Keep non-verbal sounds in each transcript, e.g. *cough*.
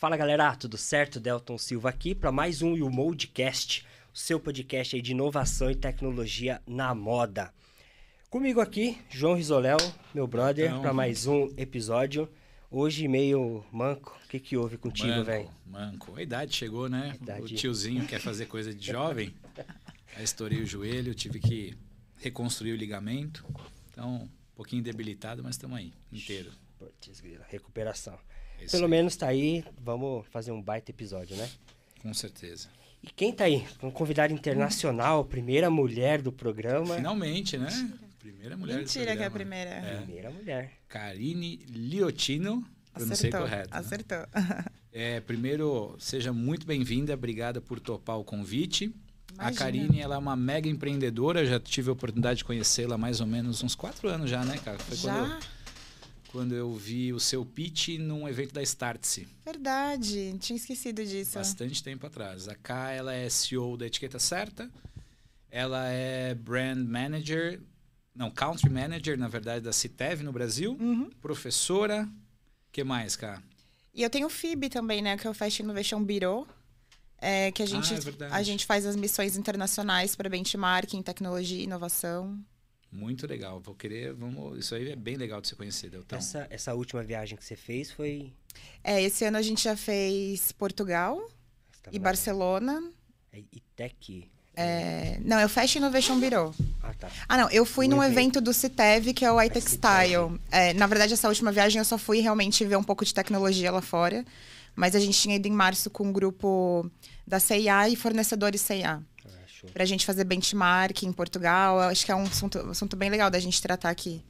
Fala galera, tudo certo? Delton Silva aqui para mais um o Moldcast, o seu podcast de inovação e tecnologia na moda. Comigo aqui, João Risoléu, meu brother, Então. para mais um episódio. Hoje meio manco. O que que houve contigo, velho? manco. A idade chegou, né? Idade. O tiozinho quer fazer coisa de jovem. *laughs* Aí estourei o joelho, tive que reconstruir o ligamento. Então, um pouquinho debilitado, mas estamos aí, inteiro. Putz, recuperação. É isso Pelo aí, menos tá aí, vamos fazer um baita episódio, né? Com certeza. E quem tá aí? Um convidado internacional, primeira mulher do programa. Finalmente, né? Primeira mulher do Mentira que é a programa. primeira. É. Primeira mulher. Karine Liotino. Pronunciei Acertou, correto. né? acertou. *laughs* É, primeiro, seja muito bem-vinda, obrigada por topar o convite. A Imagina. Karine, ela é uma mega empreendedora, já tive a oportunidade de conhecê-la há mais ou menos uns quatro anos já, né, cara? Foi Quando, eu, Já? Quando eu vi o seu pitch num evento da Startse, Verdade, tinha esquecido disso. bastante tempo atrás. A K, ela é CEO da Etiqueta Certa, ela é Brand Manager, não, Country Manager, na verdade, da Citev no Brasil, Uhum. professora, que mais, K? E eu tenho o FIB também, né? Que é o Fast Innovation Bureau. É, que a gente, Ah, é a gente faz as missões internacionais para benchmarking, tecnologia e inovação. Muito legal, vou querer, vamos, isso aí é bem legal de você conhecer, Deltão. Essa, essa última viagem que você fez foi. É, esse ano a gente já fez Portugal tava e na- Barcelona. É Itec. É, não, é o Fast Innovation Bureau. Ah, tá. Ah, não, eu fui Um num evento. evento do Citev, que é o É iTextile. É, na verdade, essa última viagem eu só fui realmente ver um pouco de tecnologia lá fora. Mas a gente tinha ido em março com um grupo da CIA e fornecedores CIA. Ah, show. Pra gente fazer benchmark em Portugal. Eu Acho que é um assunto, assunto bem legal da gente tratar aqui.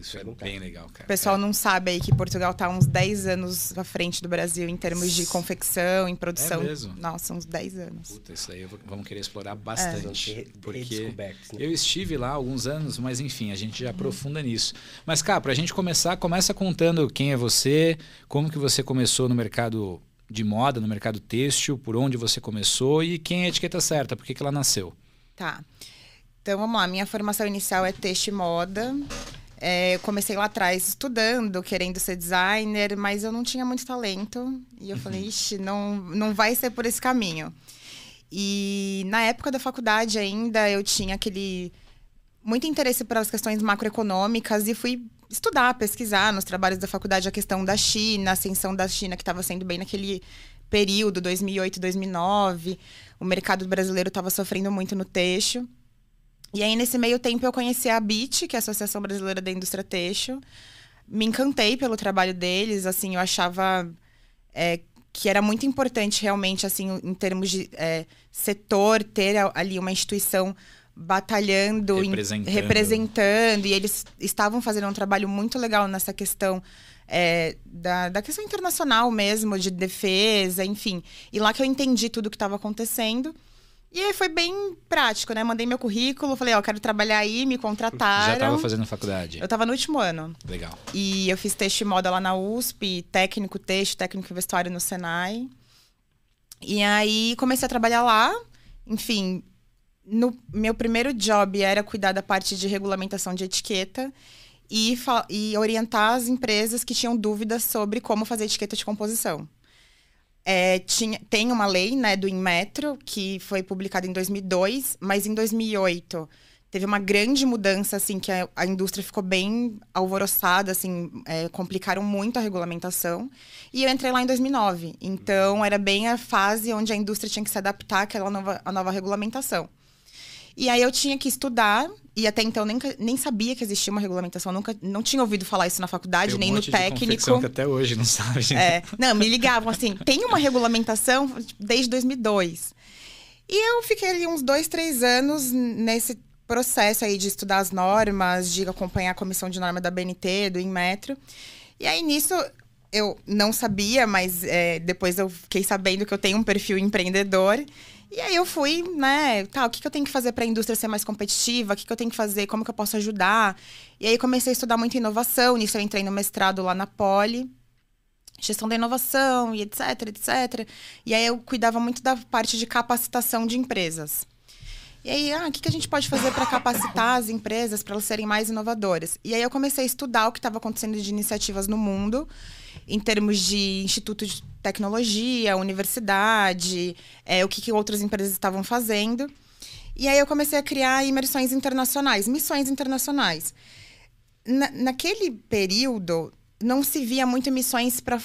Isso é bem legal, cara. O pessoal não sabe aí que Portugal tá uns 10 anos à frente do Brasil em termos de confecção, em produção. mesmo? Nossa, uns 10 anos. Puta, isso aí eu vou- vamos querer explorar bastante. ser Porque né? eu estive lá há alguns anos, mas enfim, a gente já aprofunda nisso. Mas, cá, pra gente começar, começa contando quem é você, como que você começou no mercado de moda, no mercado têxtil, por onde você começou e quem é a etiqueta certa, por que, que ela nasceu. Tá. Então vamos lá. Minha formação inicial é texto e moda. É, eu comecei lá atrás estudando, querendo ser designer, mas eu não tinha muito talento. E eu falei, ixi, não, não vai ser por esse caminho. E na época da faculdade ainda eu tinha aquele muito interesse pelas questões macroeconômicas e fui estudar, pesquisar nos trabalhos da faculdade a questão da China, a ascensão da China que estava sendo bem naquele período, 2008, 2009. O mercado brasileiro estava sofrendo muito no têxtil. E aí, nesse meio tempo, eu conheci a BIT, que é a Associação Brasileira da Indústria Têxtil. Me encantei pelo trabalho deles, assim, eu achava é, que era muito importante realmente, assim, em termos de é, setor, ter ali uma instituição batalhando, em- Representando. representando, e eles estavam fazendo um trabalho muito legal nessa questão é, da, da questão internacional mesmo, de defesa, enfim. E lá que eu entendi tudo o que estava acontecendo. E aí foi bem prático, né? Mandei meu currículo, falei, ó, quero trabalhar aí, me contrataram. Já estava fazendo faculdade. Eu estava no último ano. Legal. E eu fiz texto e moda lá na USP, técnico texto, técnico vestuário no Senai. E aí comecei a trabalhar lá. Enfim, no meu primeiro job era cuidar da parte de regulamentação de etiqueta e, e orientar as empresas que tinham dúvidas sobre como fazer etiqueta de composição. É, tinha, tem uma lei né, do Inmetro, que foi publicada em 2002, mas em 2008 teve uma grande mudança, assim, que a, a indústria ficou bem alvoroçada, assim, é, complicaram muito a regulamentação. E eu entrei lá em 2009. Então, era bem a fase onde a indústria tinha que se adaptar àquela nova, à nova regulamentação. E aí eu tinha que estudar, e até então nem, nem sabia que existia uma regulamentação, nunca não tinha ouvido falar isso na faculdade, um nem no técnico. que até hoje não *laughs* sabe. É, não, me ligavam assim, tem uma regulamentação desde 2002. E eu fiquei ali uns dois, três anos nesse processo aí de estudar as normas, de acompanhar a comissão de norma da BNT, do Inmetro. E aí nisso eu não sabia, mas é, depois eu fiquei sabendo que eu tenho um perfil empreendedor. E aí eu fui, né, tá, o que, que eu tenho que fazer para a indústria ser mais competitiva? O que, que eu tenho que fazer? Como que eu posso ajudar? E aí comecei a estudar muito inovação. Nisso eu entrei no mestrado lá na Poli gestão da inovação e etc, etc. E aí eu cuidava muito da parte de capacitação de empresas. E aí, ah, o que, a gente pode fazer para capacitar as empresas para elas serem mais inovadoras? E aí eu comecei a estudar o que estava acontecendo de iniciativas no mundo, em termos de instituto de tecnologia, universidade, é, o que, que outras empresas estavam fazendo. E aí eu comecei a criar imersões internacionais, missões internacionais. Na, naquele período, não se via muito missões para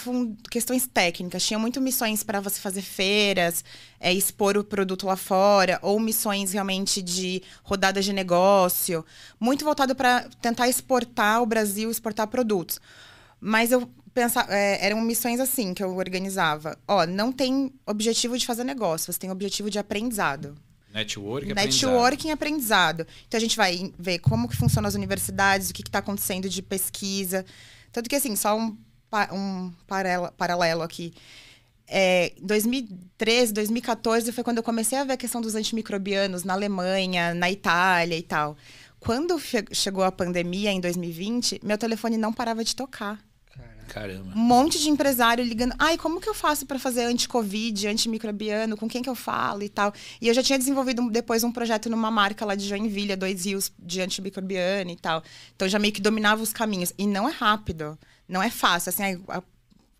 questões técnicas. Tinha muito missões para você fazer feiras, é, expor o produto lá fora, ou missões realmente de rodadas de negócio. Muito voltado para tentar exportar o Brasil, exportar produtos. Mas eu pensava, é, eram missões assim que eu organizava. Ó, não tem objetivo de fazer negócio, você tem objetivo de aprendizado. Network e Networking e aprendizado. Então a gente vai ver como que funcionam as universidades, o que está acontecendo de pesquisa. Tanto que, assim, só um, um paralelo aqui. É, 2013, 2014 foi quando eu comecei a ver a questão dos antimicrobianos na Alemanha, na Itália e tal. Quando chegou a pandemia em 2020, meu telefone não parava de tocar. Caramba. Um monte de empresário ligando. Ai, como que eu faço para fazer anti-Covid, antimicrobiano? Com quem que eu falo e tal? E eu já tinha desenvolvido depois um projeto numa marca lá de Joinville, dois rios de antimicrobiano e tal. Então já meio que dominava os caminhos. E não é rápido. Não é fácil. Assim, aí,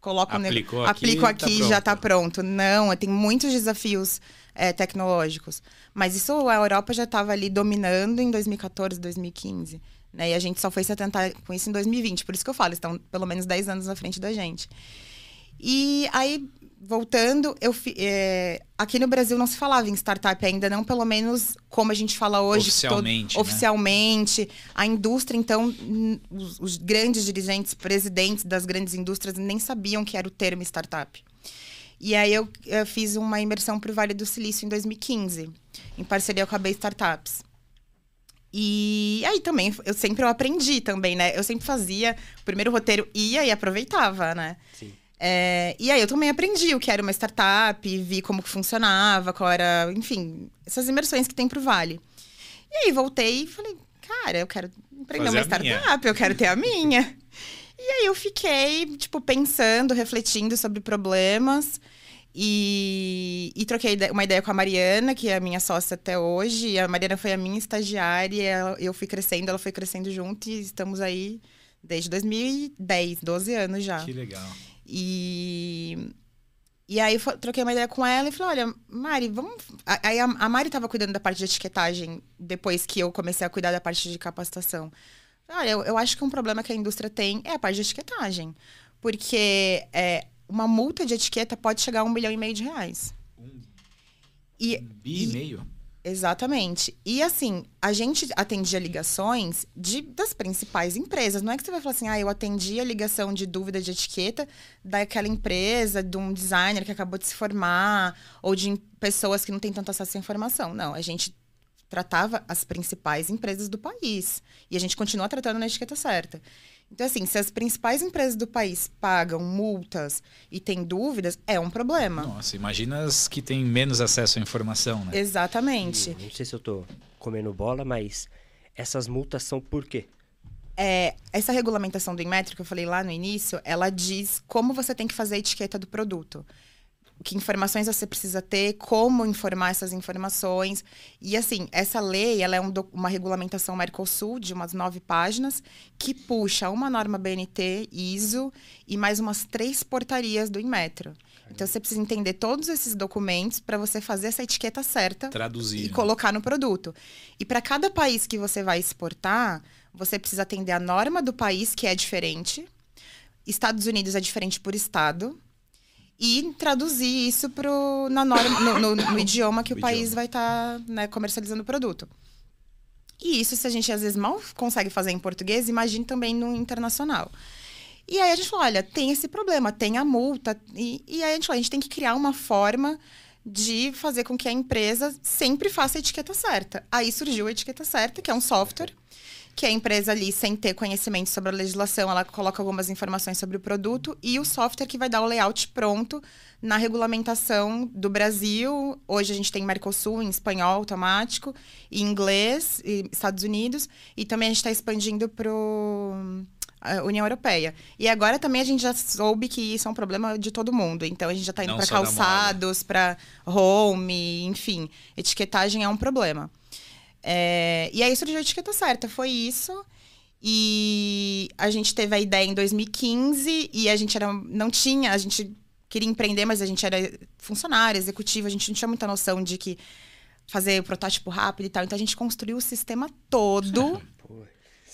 coloco Aplicou no, aqui, aplico aqui tá já está pronto. Não, tem muitos desafios é, tecnológicos. Mas isso a Europa já estava ali dominando em 2014, 2015. Né? E a gente só foi se atentar com isso em 2020. Por isso que eu falo, estão pelo menos 10 anos na frente da gente. E aí, voltando, eu é, aqui no Brasil não se falava em startup ainda, não pelo menos como a gente fala hoje. Oficialmente. Todo, né? Oficialmente. A indústria, então, os, os, grandes dirigentes, presidentes das grandes indústrias nem sabiam que era o termo startup. E aí eu, eu fiz uma imersão para o Vale do Silício em 2015, em parceria com a B Startups. E aí também, eu sempre eu aprendi também, né? Eu sempre fazia o primeiro roteiro, ia e aproveitava, né? Sim. É, e aí eu também aprendi o que era uma startup, vi como que funcionava, qual era, enfim, essas imersões que tem pro Vale. E aí voltei e falei, cara, eu quero empreender Fazer uma startup, eu quero ter a minha. *laughs* E aí eu fiquei, tipo, pensando, refletindo sobre problemas. E, e, troquei uma ideia com a Mariana, que é a minha sócia até hoje. A Mariana foi a minha estagiária, eu fui crescendo, ela foi crescendo junto e estamos aí desde 2010, 12 anos já. Que legal. E, e aí troquei uma ideia com ela e falei: olha, Mari, vamos. Aí a, a Mari estava cuidando da parte de etiquetagem depois que eu comecei a cuidar da parte de capacitação. Olha, eu, eu acho que um problema que a indústria tem é a parte de etiquetagem. Porque é, uma multa de etiqueta pode chegar a um milhão e meio de reais. Um, e, um bi e meio? Exatamente. E assim, a gente atendia ligações de, das principais empresas. Não é que você vai falar assim, ah, eu atendi a ligação de dúvida de etiqueta daquela empresa, de um designer que acabou de se formar, ou de pessoas que não têm tanto acesso à informação. Não, a gente tratava as principais empresas do país. E a gente continua tratando na etiqueta certa. Então, assim, se as principais empresas do país pagam multas e têm dúvidas, é um problema. Nossa, imagina as que têm menos acesso à informação, né? Exatamente. E, não sei se eu tô comendo bola, mas essas multas são por quê? É, essa regulamentação do Inmetro que eu falei lá no início, ela diz como você tem que fazer a etiqueta do produto que informações você precisa ter, como informar essas informações. E assim, essa lei ela é um, uma regulamentação Mercosul de umas nove páginas que puxa uma norma BNT, ISO e mais umas três portarias do Inmetro. Então você precisa entender todos esses documentos para você fazer essa etiqueta certa Traduzir, e né? colocar no produto. E para cada país que você vai exportar, você precisa atender a norma do país que é diferente. Estados Unidos é diferente por estado e traduzir isso pro, na norma, no, no, no *coughs* idioma que o, o país idioma. vai estar tá, né, comercializando o produto. E isso, se a gente às vezes mal consegue fazer em português, imagine também no internacional. E aí a gente falou, olha, tem esse problema, tem a multa. E, e aí a gente falou, a gente tem que criar uma forma de fazer com que a empresa sempre faça a etiqueta certa. Aí surgiu a etiqueta certa, que é um software que a empresa ali, sem ter conhecimento sobre a legislação, ela coloca algumas informações sobre o produto e o software que vai dar o layout pronto na regulamentação do Brasil. Hoje a gente tem Mercosul em espanhol automático, em inglês, e Estados Unidos, e também a gente está expandindo para a União Europeia. E agora também a gente já soube que isso é um problema de todo mundo. Então a gente já está indo para calçados, para home, enfim. Etiquetagem é um problema. É, e aí surgiu a etiqueta certa, foi isso. E a gente teve a ideia em 2015 e a gente era, não tinha, a gente queria empreender, mas a gente era funcionário, executivo, a gente não tinha muita noção de que fazer protótipo rápido e tal. Então a gente construiu o sistema todo. *laughs*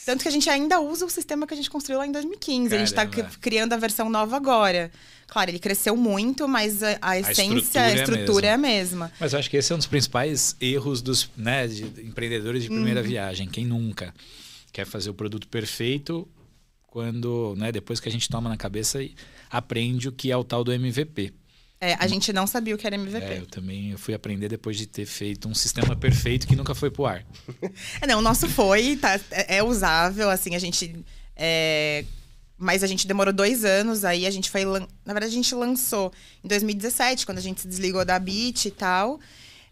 Tanto que a gente ainda usa o sistema que a gente construiu lá em 2015. Caramba. A gente está criando a versão nova agora. Claro, ele cresceu muito, mas a, a essência, a estrutura, a estrutura é, a é, a mesma. Mas eu acho que esse é um dos principais erros dos né, de empreendedores de primeira uhum. viagem. Quem nunca quer fazer o produto perfeito quando, né, depois que a gente toma na cabeça e aprende o que é o tal do MVP. É, a gente não sabia o que era MVP. É, eu também fui aprender depois de ter feito um sistema perfeito que nunca foi pro ar. é, não, o nosso foi, tá, é, é usável, assim, a gente. É, mas a gente demorou dois anos, aí a gente foi. Na verdade, a gente lançou em 2017, quando a gente se desligou da Bit e tal.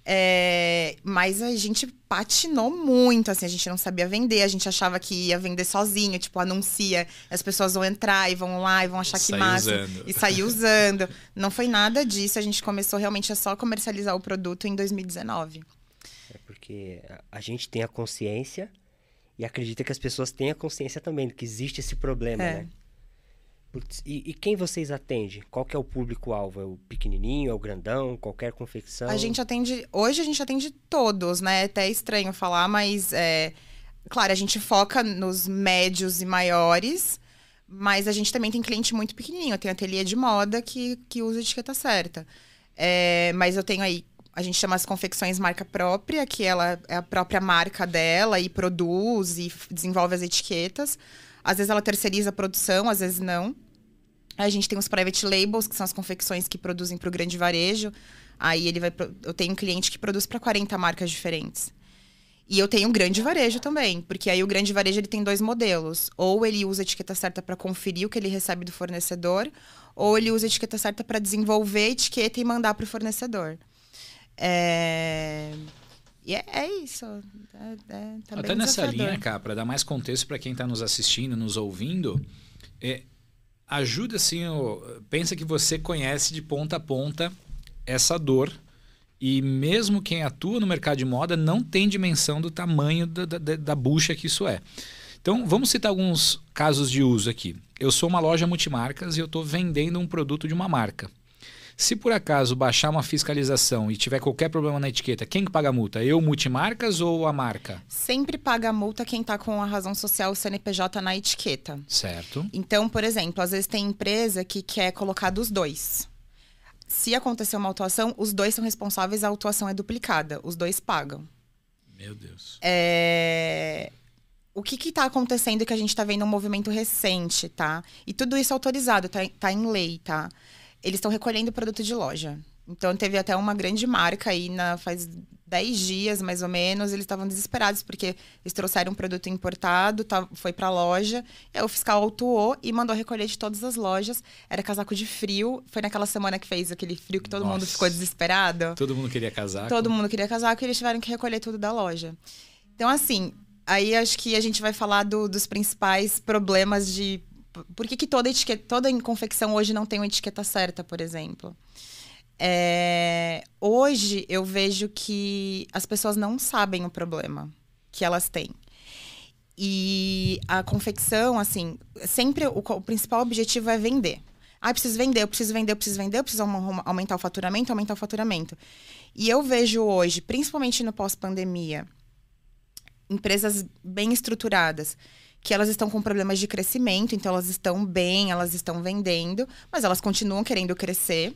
É, mas a gente patinou muito, assim, a gente não sabia vender, a gente achava que ia vender sozinho, tipo, anuncia, as pessoas vão entrar e vão lá e vão achar que massa. Usando. E sair usando. Não foi nada disso, a gente começou realmente a só comercializar o produto em 2019. É porque a gente tem a consciência e acredita que as pessoas têm a consciência também, que existe esse problema, é. né? E, e, quem vocês atendem? Qual que é o público-alvo? É o pequenininho, é o grandão, qualquer confecção? A gente atende... Hoje a gente atende todos, né? É até estranho falar, mas... É, claro, a gente foca nos médios e maiores, mas a gente também tem cliente muito pequenininho. Tenho ateliê de moda que, que usa etiqueta certa. É, mas eu tenho aí... A gente chama as confecções marca própria, que ela é a própria marca dela e produz e desenvolve as etiquetas. Às vezes ela terceiriza a produção, às vezes não. A gente tem os private labels, que são as confecções que produzem para o grande varejo. Aí ele vai. Eu tenho um cliente que produz para 40 marcas diferentes. E eu tenho um grande varejo também, porque aí o grande varejo ele tem dois modelos. Ou ele usa a etiqueta certa para conferir o que ele recebe do fornecedor, ou ele usa a etiqueta certa para desenvolver a etiqueta e mandar para o fornecedor. É... E é, é isso. É, é, tá Até nessa linha, cara, para dar mais contexto para quem está nos assistindo, nos ouvindo, é, ajuda assim, pensa que você conhece de ponta a ponta essa dor e mesmo quem atua no mercado de moda não tem dimensão do tamanho da, da, da bucha que isso é. Então, vamos citar alguns casos de uso aqui. Eu sou uma loja multimarcas e eu estou vendendo um produto de uma marca. Se por acaso baixar uma fiscalização e tiver qualquer problema na etiqueta, quem que paga a multa? Eu, multimarcas ou a marca? Sempre paga a multa quem está com a razão social CNPJ na etiqueta. Certo. Então, por exemplo, às vezes tem empresa que quer colocar dos dois. Se acontecer uma autuação, os dois são responsáveis, a autuação é duplicada. Os dois pagam. Meu Deus. É o que está acontecendo que a gente está vendo um movimento recente, tá? E tudo isso autorizado, tá, tá em lei, tá? Eles estão recolhendo produto de loja. Então teve até uma grande marca aí na, faz 10 dias, mais ou menos, eles estavam desesperados porque eles trouxeram um produto importado, tá, foi para a loja, aí o fiscal autuou e mandou recolher de todas as lojas. Era casaco de frio, foi naquela semana que fez aquele frio que todo Nossa. mundo ficou desesperado. Todo mundo queria casaco. Todo mundo queria casaco e eles tiveram que recolher tudo da loja. Então assim, aí acho que a gente vai falar do, dos principais problemas de por que, que toda etiqueta, toda confecção hoje não tem uma etiqueta certa, por exemplo? É, hoje eu vejo que as pessoas não sabem o problema que elas têm. E a confecção, assim, sempre o, o principal objetivo é vender. Ah, eu preciso vender, eu preciso vender, eu preciso vender, eu preciso aumentar o faturamento, aumentar o faturamento. E eu vejo hoje, principalmente no pós-pandemia, empresas bem estruturadas que elas estão com problemas de crescimento, então elas estão bem, elas estão vendendo, mas elas continuam querendo crescer.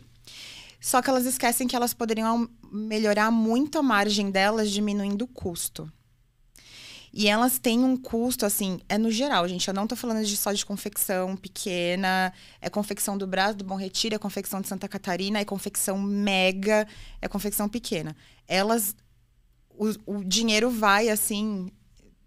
Só que elas esquecem que elas poderiam melhorar muito a margem delas diminuindo o custo. E elas têm um custo, assim, é no geral, gente. Eu não tô falando de só de confecção pequena, é confecção do Brasil, do Bom Retiro, é confecção de Santa Catarina, é confecção mega, é confecção pequena. Elas. O, o dinheiro vai, assim,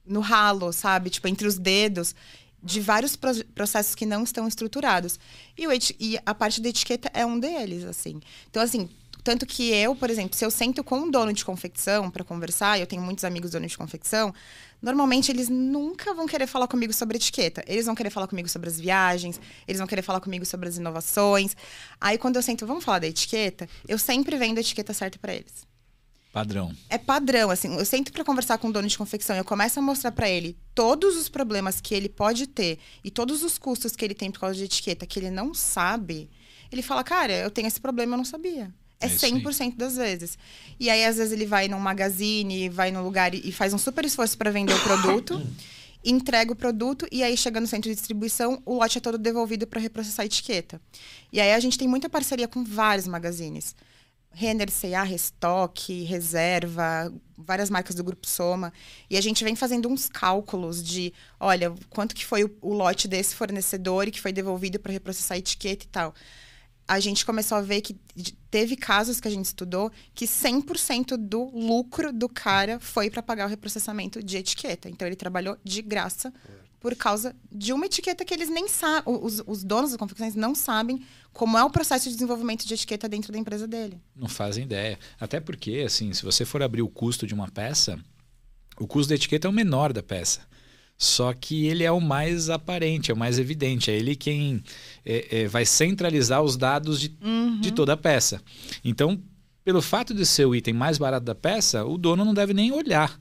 no ralo, sabe? Tipo, entre os dedos, de vários processos que não estão estruturados. E, o e a parte da etiqueta é um deles, assim. Então, assim, tanto que eu, por exemplo, se eu sento com um dono de confecção para conversar, eu tenho muitos amigos donos de confecção, normalmente eles nunca vão querer falar comigo sobre etiqueta. Eles vão querer falar comigo sobre as viagens, eles vão querer falar comigo sobre as inovações. Aí quando eu sento, vamos falar da etiqueta, eu sempre vendo a etiqueta certa para eles. Padrão. É padrão, assim. Eu sento para conversar com o dono de confecção, eu começo a mostrar para ele todos os problemas que ele pode ter e todos os custos que ele tem por causa de etiqueta que ele não sabe. Ele fala, cara, eu tenho esse problema, eu não sabia. É, É isso aí. 100% das vezes. E aí, às vezes, ele vai num magazine, vai num lugar e e faz um super esforço para vender o produto, *coughs* entrega o produto e aí, chega no centro de distribuição, o lote é todo devolvido para reprocessar a etiqueta. E aí, a gente tem muita parceria com vários magazines. Renner, C&A, Restock, Reserva, várias marcas do Grupo Soma. E a gente vem fazendo uns cálculos de, olha, quanto que foi o, o lote desse fornecedor e que foi devolvido para reprocessar a etiqueta e tal. A gente começou a ver que teve casos que a gente estudou que 100% do lucro do cara foi para pagar o reprocessamento de etiqueta. Então ele trabalhou de graça por causa de uma etiqueta que eles nem sabem, os, os donos das confecções não sabem como é o processo de desenvolvimento de etiqueta dentro da empresa dele. Não fazem ideia. Até porque, assim, se você for abrir o custo de uma peça, o custo da etiqueta é o menor da peça. Só que ele é o mais aparente, é o mais evidente. É ele quem é, é, vai centralizar os dados de, de toda a peça. Então, pelo fato de ser o item mais barato da peça, o dono não deve nem olhar.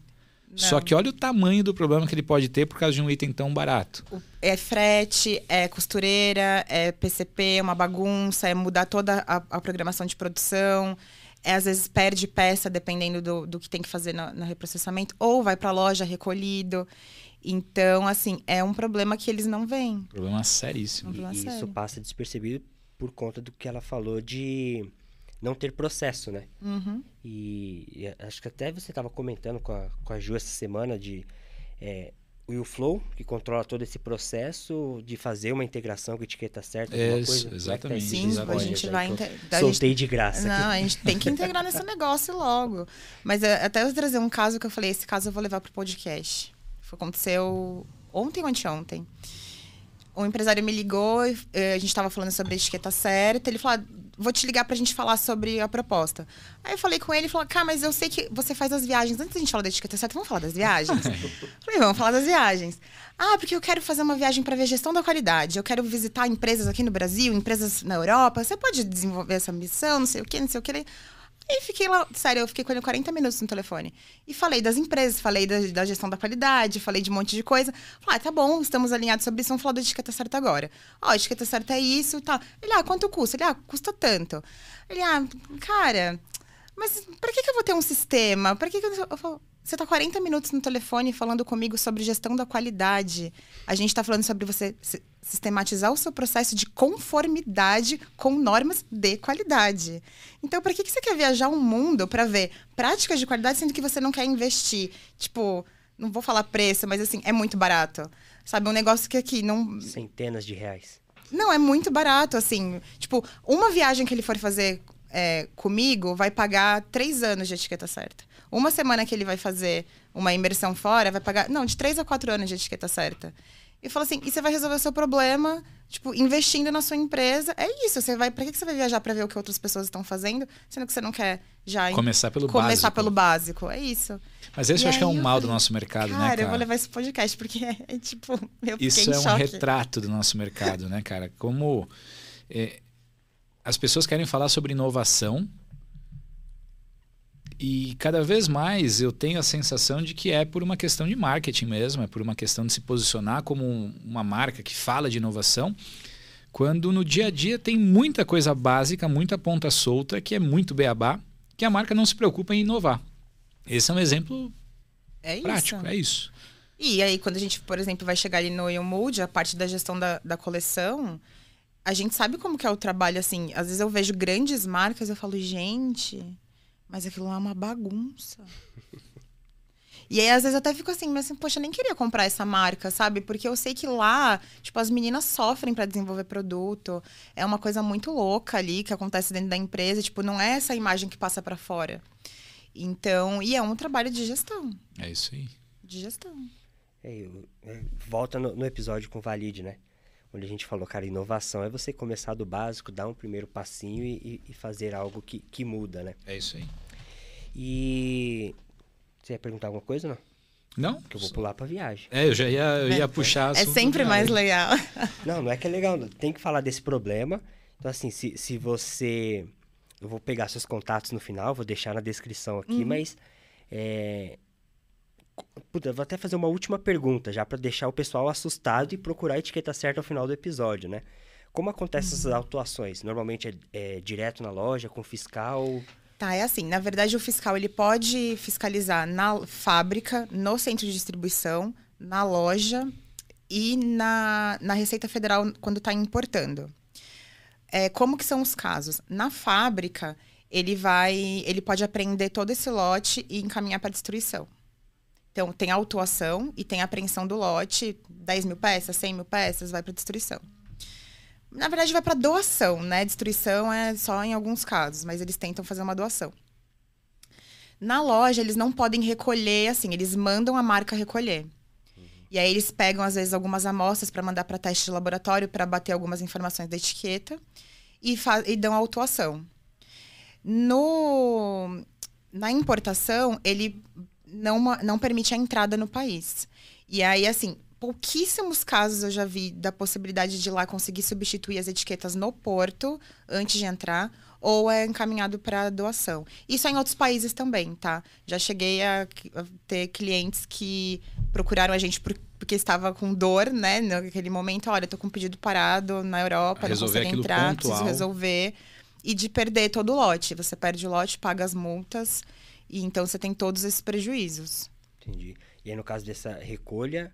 Só que olha o tamanho do problema que ele pode ter por causa de um item tão barato. É frete, é costureira, é PCP, é uma bagunça, é mudar toda a, a programação de produção. É, às vezes perde peça dependendo do, do que tem que fazer no, no reprocessamento, ou vai para a loja recolhido. Então, assim, é um problema que eles não veem. Problema seríssimo. Um problema E isso sério. passa despercebido por conta do que ela falou de não ter processo, né? Uhum. E, e acho que até você estava comentando com a, com a Ju essa semana de é, o Flow, que controla todo esse processo de fazer uma integração com a etiqueta certa. alguma Isso, coisa. Como é que tá exatamente, esses Sim, a exatamente. gente spoilers vai. inte- a gente Soltei de graça Não, aqui. a gente tem que integrar nesse negócio logo. Mas é, até eu trazer um caso que eu falei, esse caso eu vou levar pro podcast. Foi- Aconteceu ontem ou anteontem. Um empresário me ligou, eh, a gente estava falando sobre a etiqueta certa. Ele falou: ah, vou te ligar pra gente falar sobre a proposta. Aí eu falei com ele, ele falou: cara, mas eu sei que você faz as viagens. Antes da gente falar da etiqueta certa, vamos falar das viagens? *laughs* falei: vamos falar das viagens. Ah, porque eu quero fazer uma viagem para ver gestão da qualidade. Eu quero visitar empresas aqui no Brasil, empresas na Europa. Você pode desenvolver essa missão, não sei o quê, não sei o quê. E fiquei lá, sério, eu fiquei com ele 40 minutos no telefone. E falei das empresas, falei da, da gestão da qualidade, falei de um monte de coisa. Falei, ah, tá bom, estamos alinhados sobre isso, vamos falar da etiqueta certa agora. Ó, a etiqueta certa é isso e tal. Ele, ah, quanto custa? Ele, ah, custa tanto. Ele, ah, cara, mas pra que, que eu vou ter um sistema? Pra que, que eu, eu falo, você tá 40 minutos no telefone falando comigo sobre gestão da qualidade. A gente tá falando sobre você sistematizar o seu processo de conformidade com normas de qualidade. Então, pra que, que você quer viajar o mundo pra ver práticas de qualidade sendo que você não quer investir? Tipo, não vou falar preço, mas assim, é muito barato. Sabe, um negócio que aqui não, Centenas de reais. não, é muito barato, assim. Tipo, uma viagem que ele for fazer é, comigo vai pagar três anos de etiqueta certa. Uma semana que ele vai fazer uma imersão fora, vai pagar. Não, de três a quatro anos de etiqueta certa. E fala assim, e você vai resolver o seu problema, tipo, investindo na sua empresa. É isso, você vai. Pra que você vai viajar pra ver o que outras pessoas estão fazendo, sendo que você não quer já Começar pelo começar básico. pelo básico? É isso. Mas esse E eu acho que é um mal do falei, nosso mercado, cara, né, cara? eu vou levar esse podcast, porque é, *laughs* é tipo, eu Isso é um choque. retrato do nosso mercado, né, cara? Como é, as pessoas querem falar sobre inovação e cada vez mais eu tenho a sensação de que é por uma questão de marketing mesmo, é por uma questão de se posicionar como um- uma marca que fala de inovação, quando no dia a dia tem muita coisa básica, muita ponta solta, que é muito beabá, que a marca não se preocupa em inovar. Esse é um exemplo É isso. prático, é isso. E aí, quando a gente, por exemplo, vai chegar ali no Mood, a parte da gestão da, da coleção, a gente sabe como que é o trabalho, assim. Às vezes eu vejo grandes marcas eu falo, gente, mas aquilo lá é uma bagunça. E aí, às vezes, eu até fico assim, mas assim, poxa, eu nem queria comprar essa marca, sabe? Porque eu sei que lá, tipo, as meninas sofrem para desenvolver produto. É uma coisa muito louca ali que acontece dentro da empresa. Tipo, não é essa imagem que passa para fora. Então, e é um trabalho de gestão. É isso aí. De gestão. É, eu- é, volta no, no episódio com o Valide, né? Onde a gente falou, cara, inovação é você começar do básico, dar um primeiro passinho e, e- fazer algo que, que muda, né? É isso aí. E. Você ia perguntar alguma coisa, não? Não? Que eu vou pular pra viagem. É, eu já ia, eu ia puxar. É sempre mais legal. *laughs* Não, não é que é legal, não. tem que falar desse problema. Então, assim, se, se você eu vou pegar seus contatos no final, vou deixar na descrição aqui, uhum. mas é, Puta, vou até fazer uma última pergunta, já para deixar o pessoal assustado e procurar a etiqueta certa ao final do episódio, né? Como acontecem uhum. essas autuações? Normalmente é, é, direto na loja, com fiscal? Tá, é assim. Na verdade, o fiscal ele pode fiscalizar na fábrica, no centro de distribuição, na loja e na, na Receita Federal quando está importando. É, como que são os casos? Na fábrica, ele vai, ele pode apreender todo esse lote e encaminhar para destruição. Então, tem autuação e tem apreensão do lote, 10 mil peças, 100 mil peças, vai para destruição. Na verdade, vai para doação, né? Destruição é só em alguns casos, mas eles tentam fazer uma doação. Na loja, eles não podem recolher, assim, eles mandam a marca recolher. E aí eles pegam, às vezes, algumas amostras para mandar para teste de laboratório para bater algumas informações da etiqueta e, e dão autuação. No, na importação, ele não, não permite a entrada no país. E aí, assim, pouquíssimos casos eu já vi da possibilidade de lá conseguir substituir as etiquetas no porto antes de entrar ou é encaminhado para doação. Isso é em outros países também, tá? Já cheguei a, ter clientes que procuraram a gente por, porque estava com dor, né? Naquele momento, olha, tô com um pedido parado na Europa, resolver não consigo entrar, pontual. preciso resolver. E de perder todo o lote. Você perde o lote, paga as multas. E então você tem todos esses prejuízos. Entendi. E aí, no caso dessa recolha,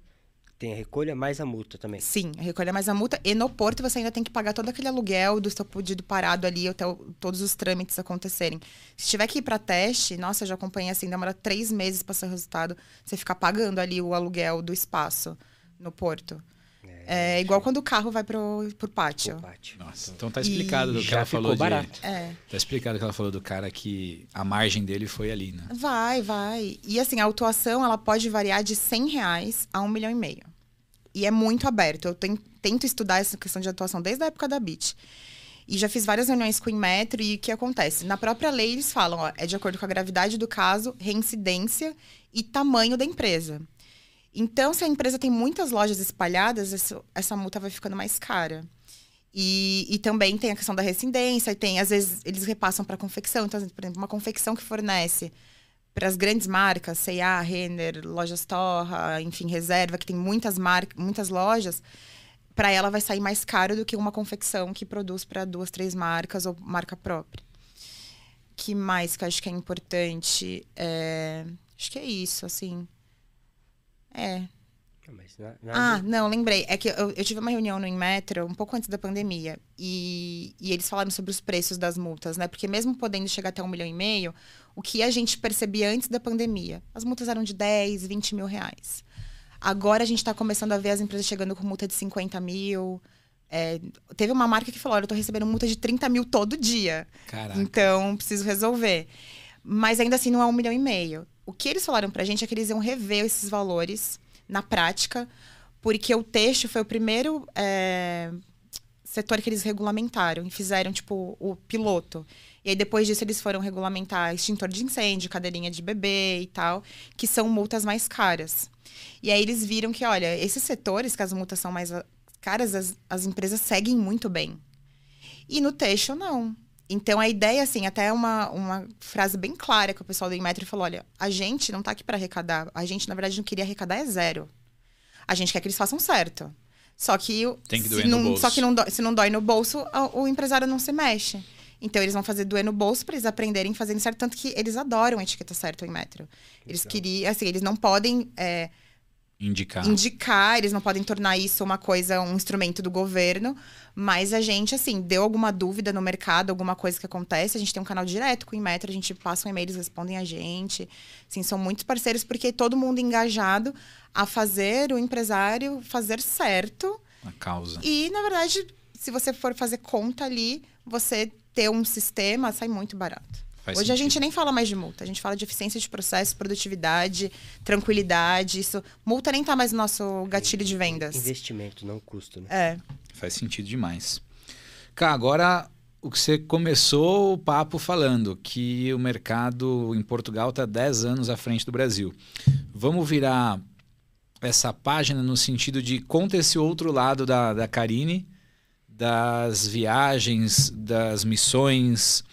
tem a recolha mais a multa também. Sim, a recolha mais a multa. E no porto você ainda tem que pagar todo aquele aluguel do seu pedido parado ali até o, todos os trâmites acontecerem. Se tiver que ir para teste, nossa, eu já acompanhei assim, demora três meses para ser resultado. Você ficar pagando ali o aluguel do espaço no porto. É, igual quando o carro vai pro, pro pátio. Pro pátio. Nossa, então tá explicado e do que ela falou barato. de. É. Tá explicado o que ela falou do cara que a margem dele foi ali, né? Vai, vai. E assim, a autuação ela pode variar de 100 reais a um milhão e meio. E é muito aberto. Eu tento estudar essa questão de atuação desde a época da BIT. E já fiz várias reuniões com o Inmetro e o que acontece? Na própria lei, eles falam, ó, é de acordo com a gravidade do caso, reincidência e tamanho da empresa. Então, se a empresa tem muitas lojas espalhadas, essa, essa multa vai ficando mais cara. E, e, também tem a questão da rescindência, e tem, às vezes, eles repassam para confecção. Então, por exemplo, uma confecção que fornece para as grandes marcas, C&A, Renner, Lojas Torra, enfim, Reserva, que tem muitas marcas, muitas lojas, para ela vai sair mais caro do que uma confecção que produz para duas, três marcas ou marca própria. que mais que eu acho que é importante? É... Acho que é isso, assim. É. Ah, não, lembrei. É que eu, eu, tive uma reunião no Inmetro um pouco antes da pandemia. E, e eles falaram sobre os preços das multas, né? Porque mesmo podendo chegar até um milhão e meio, o que a gente percebia antes da pandemia? As multas eram de 10, 20 mil reais. Agora a gente está começando a ver as empresas chegando com multa de 50 mil. É, teve uma marca que falou: olha, eu tô recebendo multa de 30 mil todo dia. Caraca. Então, preciso resolver. Mas ainda assim não é um milhão e meio. O que eles falaram pra gente é que eles iam rever esses valores na prática, porque o texto foi o primeiro é, setor que eles regulamentaram e fizeram, tipo, o piloto. E aí, depois disso, eles foram regulamentar extintor de incêndio, cadeirinha de bebê e tal, que são multas mais caras. E aí, eles viram que, olha, esses setores, que as multas são mais caras, as, as empresas seguem muito bem. E no texto, não. Então, a ideia, assim, até uma, uma frase bem clara que o pessoal do Inmetro falou: olha, a gente não está aqui para arrecadar. A gente, na verdade, não queria arrecadar é zero. A gente quer que eles façam certo. Só que, Tem que doer no bolso. Só que não dói, se não dói no bolso, o empresário não se mexe. Então, eles vão fazer doer no bolso para eles aprenderem fazendo certo. Tanto que eles adoram a etiqueta certa, o Inmetro. Eles queriam, assim, eles não podem. É, indicar. indicar, eles não podem tornar isso uma coisa, um instrumento do governo, mas a gente, assim, deu alguma dúvida no mercado, alguma coisa que acontece, a gente tem um canal direto com o Inmetro, a gente passa um e-mail, eles respondem a gente, assim, são muitos parceiros, porque todo mundo engajado a fazer o empresário fazer certo. A causa. E, na verdade, se você for fazer conta ali, você ter um sistema, sai muito barato. Faz Hoje sentido. a gente nem fala mais de multa, a gente fala de eficiência de processo, produtividade, tranquilidade. Isso, multa nem tá mais no nosso gatilho de vendas. Investimento, não custo, né? É. Faz sentido demais. Cá, agora o que você começou o papo falando, que o mercado em Portugal está 10 anos à frente do Brasil. Vamos virar essa página no sentido de conta esse outro lado da, da Karine, das viagens, das missões,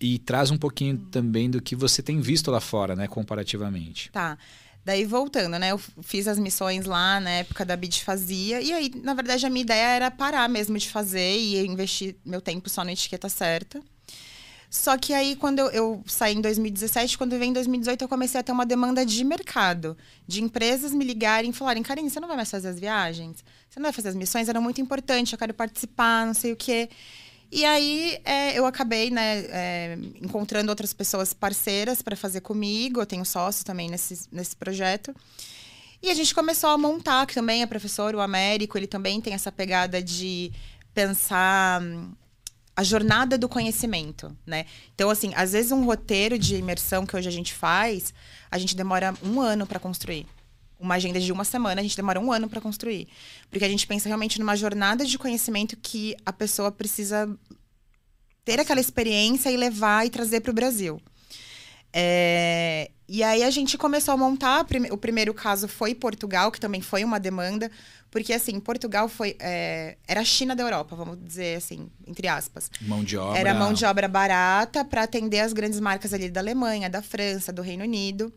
e traz um pouquinho também do que você tem visto lá fora, né, comparativamente. Tá. Daí, voltando, né? Eu fiz as missões lá na época da Bid Fazia. E aí, na verdade, a minha ideia era parar mesmo de fazer e investir meu tempo só na etiqueta certa. Só que aí, quando eu, eu, saí em 2017, quando eu veio em 2018, eu comecei a ter uma demanda de mercado. De empresas me ligarem e falarem, Karine, você não vai mais fazer as viagens? Você não vai fazer as missões? Era muito importante, eu quero participar, não sei o quê. E aí é, eu acabei né, é, encontrando outras pessoas parceiras para fazer comigo. Eu tenho sócio também nesse, nesse projeto. E a gente começou a montar que também, a professora, o Américo, ele também tem essa pegada de pensar hum, a jornada do conhecimento, né? Então, assim, às vezes um roteiro de imersão que hoje a gente faz, a gente demora um ano para construir uma agenda de uma semana, a gente demora um ano para construir. Porque a gente pensa realmente numa jornada de conhecimento que a pessoa precisa ter aquela experiência e levar e trazer para o Brasil. É, e aí a gente começou a montar. O primeiro caso foi Portugal, que também foi uma demanda, porque assim, Portugal foi é, era a China da Europa, vamos dizer assim, entre aspas. Mão de obra. Era mão de obra barata para atender as grandes marcas ali da Alemanha, da França, do Reino Unido.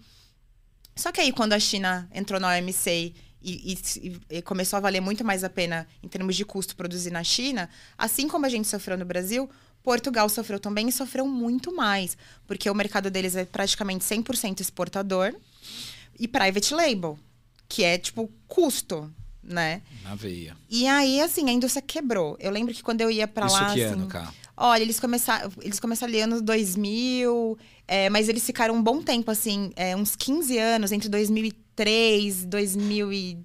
Só que aí, quando a China entrou na OMC e, e, e, começou a valer muito mais a pena em termos de custo produzir na China, assim como a gente sofreu no Brasil, Portugal sofreu também e sofreu muito mais, porque o mercado deles é praticamente 100% exportador e private label, que é tipo custo, né? Na veia. E aí, assim, a indústria quebrou. Eu lembro que quando eu ia para lá. Isso que assim, ano, cara? Olha, eles começaram, eles começaram ali anos 2000, é, mas eles ficaram um bom tempo, assim, é, uns 15 anos, entre 2003, 2000 e...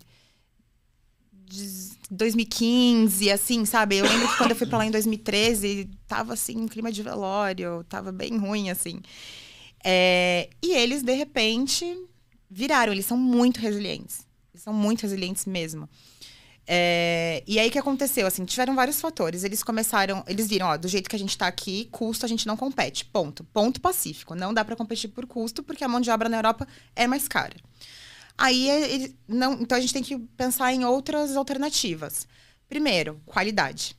2015, assim, sabe? Eu lembro que quando eu fui pra lá em 2013, tava, assim, um clima de velório, tava bem ruim, assim. É, e eles, de repente, viraram. Eles são muito resilientes. Eles são muito resilientes mesmo. É, e aí o que aconteceu? Assim, tiveram vários fatores. Eles começaram, eles viram, ó, do jeito que a gente está aqui, custo a gente não compete. Ponto. Ponto pacífico. Não dá para competir por custo, porque a mão de obra na Europa é mais cara. Aí ele, não, então a gente tem que pensar em outras alternativas. Primeiro, qualidade.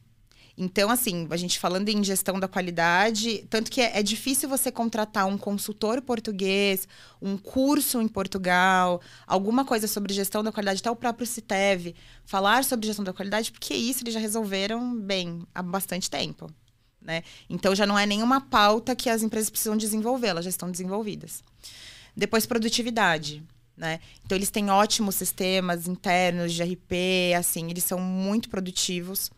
Então, assim, a gente falando em gestão da qualidade, tanto que é, é, difícil você contratar um consultor português, um curso em Portugal, alguma coisa sobre gestão da qualidade, até o próprio Citev, falar sobre gestão da qualidade, porque isso eles já resolveram bem há bastante tempo. Né? Então, já não é nenhuma pauta que as empresas precisam desenvolver, elas já estão desenvolvidas. Depois, produtividade. Né? Então, eles têm ótimos sistemas internos de RP, assim, eles são muito produtivos.